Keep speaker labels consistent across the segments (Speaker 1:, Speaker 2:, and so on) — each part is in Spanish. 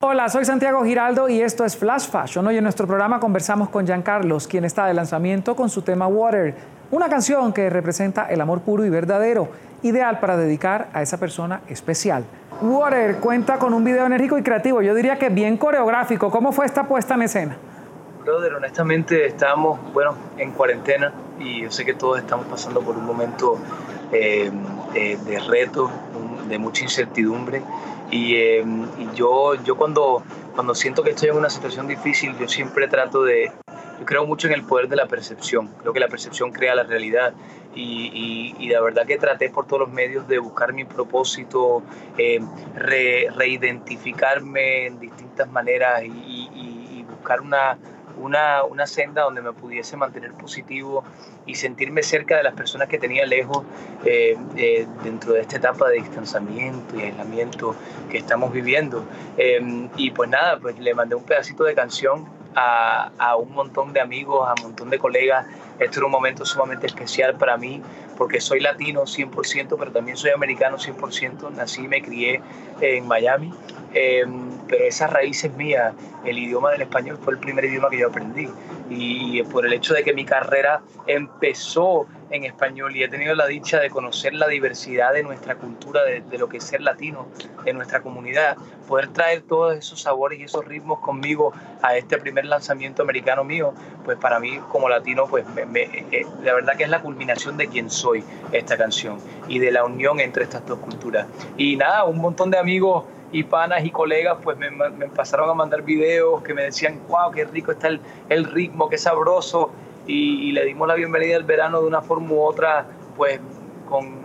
Speaker 1: Hola, soy Santiago Giraldo y esto es Flash Fashion. Hoy en nuestro programa conversamos con Giancarlos, quien está de lanzamiento con su tema Water, una canción que representa el amor puro y verdadero, ideal para dedicar a esa persona especial. Water cuenta con un video enérgico y creativo, yo diría que bien coreográfico. ¿Cómo fue esta puesta en escena?
Speaker 2: Brother, honestamente estamos, bueno, en cuarentena y yo sé que todos estamos pasando por un momento eh, de reto, de mucha incertidumbre Em, y, yo, yo cuando, cuando siento que estoy en una situación difícil, yo siempre trato de... Yo creo mucho en el poder de la percepción. Creo que la percepción crea la realidad. Y, y, la verdad que traté por todos los medios de buscar mi propósito, eh, reidentificarme en distintas maneras y buscar una, una, una, senda donde me pudiese mantener positivo y sentirme cerca de las personas que tenía lejos eh, eh, dentro de esta etapa de distanciamiento y aislamiento que estamos viviendo. Eh, y pues nada, pues le mandé un pedacito de canción a, a, un montón de amigos, a un montón de colegas. Esto era un momento sumamente especial para mí porque soy latino 100%, pero también soy americano 100%. Nací y me crié en Miami pero esas raíces mías, el idioma del español fue el primer idioma que yo aprendí. Y por el hecho de que mi carrera empezó en español y he tenido la dicha de conocer la diversidad de nuestra cultura, de, lo que es ser latino, de nuestra comunidad, poder traer todos esos sabores y esos ritmos conmigo a este primer lanzamiento americano mío, pues para mí como latino, pues eh, la verdad que es la culminación de quién soy esta canción y de la unión entre estas dos culturas. Y nada, un montón de amigos y panas y colegas pues me, me, pasaron a mandar videos que me decían, wow, qué rico está el, el ritmo, qué sabroso. Y, le dimos la bienvenida al verano de una forma u otra, pues con,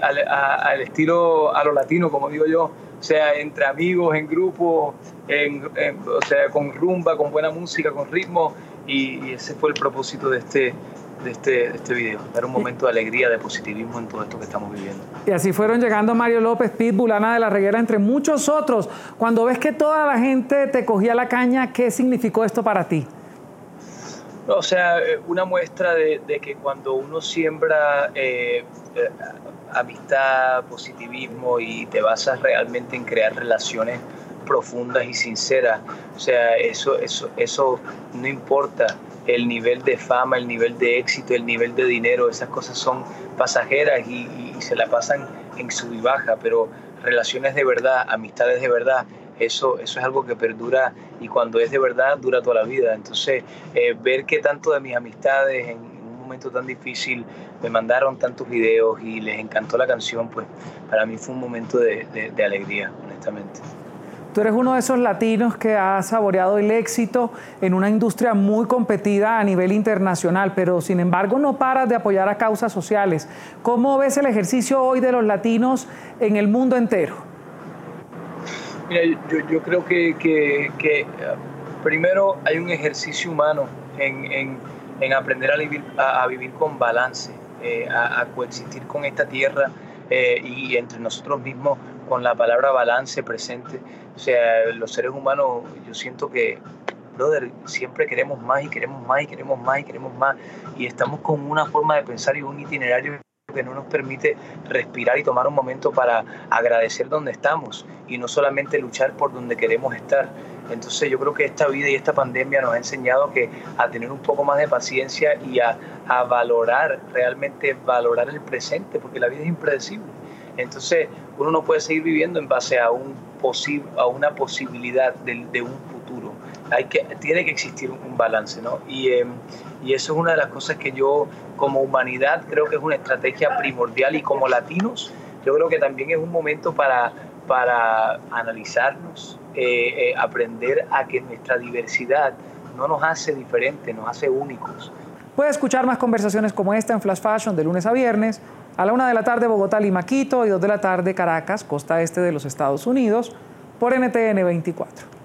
Speaker 2: al, estilo a lo latino, como digo yo, o sea, entre amigos, en grupos, en, o sea, con rumba, con buena música, con ritmo. y ese fue el propósito de este, de este, este video, dar un momento de alegría, de positivismo en todo esto que estamos viviendo.
Speaker 1: Y así fueron llegando Mario López, Pitbull, Ana de la Reguera, entre muchos otros. Cuando ves que toda la gente te cogía la caña, ¿qué significó esto para ti?
Speaker 2: O sea, eh, una muestra de, que cuando uno siembra eh, eh, amistad, positivismo y te basas realmente en crear relaciones profundas y sinceras, o sea, eso, eso, eso no importa el nivel de fama, el nivel de éxito, el nivel de dinero, esas cosas son pasajeras y, se la pasan en sub y baja, pero relaciones de verdad, amistades de verdad, eso, eso es algo que perdura y cuando es de verdad dura toda la vida. Entonces, eh, ver que tanto de mis amistades en un momento tan difícil me mandaron tantos videos y les encantó la canción, pues para mí fue un momento de alegría, honestamente.
Speaker 1: Tú eres uno de esos latinos que ha saboreado el éxito en una industria muy competida a nivel internacional, pero sin embargo no paras de apoyar a causas sociales. ¿Cómo ves el ejercicio hoy de los latinos en el mundo entero?
Speaker 2: Mira, yo, creo que, que, primero hay un ejercicio humano en, aprender a vivir, a, vivir con balance, eh, a, coexistir con esta tierra eh, y entre nosotros mismos con la palabra balance presente. O sea, los seres humanos, yo siento que, brother, siempre queremos más y queremos más y queremos más y queremos más. Y estamos con una forma de pensar y un itinerario que no nos permite respirar y tomar un momento para agradecer donde estamos y no solamente luchar por donde queremos estar. Entonces yo creo que esta vida y esta pandemia nos ha enseñado que a tener un poco más de paciencia y a, a valorar, realmente valorar el presente, porque la vida es impredecible. Entonces, uno no puede seguir viviendo en base a, un a una posibilidad de, un futuro. Hay que, tiene que existir un, balance, ¿no? Y, em, y eso es una de las cosas que yo, como humanidad, creo que es una estrategia primordial y como latinos, yo creo que también es un momento para, para analizarnos, eh, eh, aprender a que nuestra diversidad no nos hace diferentes, nos hace únicos.
Speaker 1: Puede escuchar más conversaciones como esta en Flash Fashion de lunes a viernes a la una de la tarde Bogotá, Lima, Quito y dos de la tarde Caracas, costa este de los Estados Unidos, por NTN 24.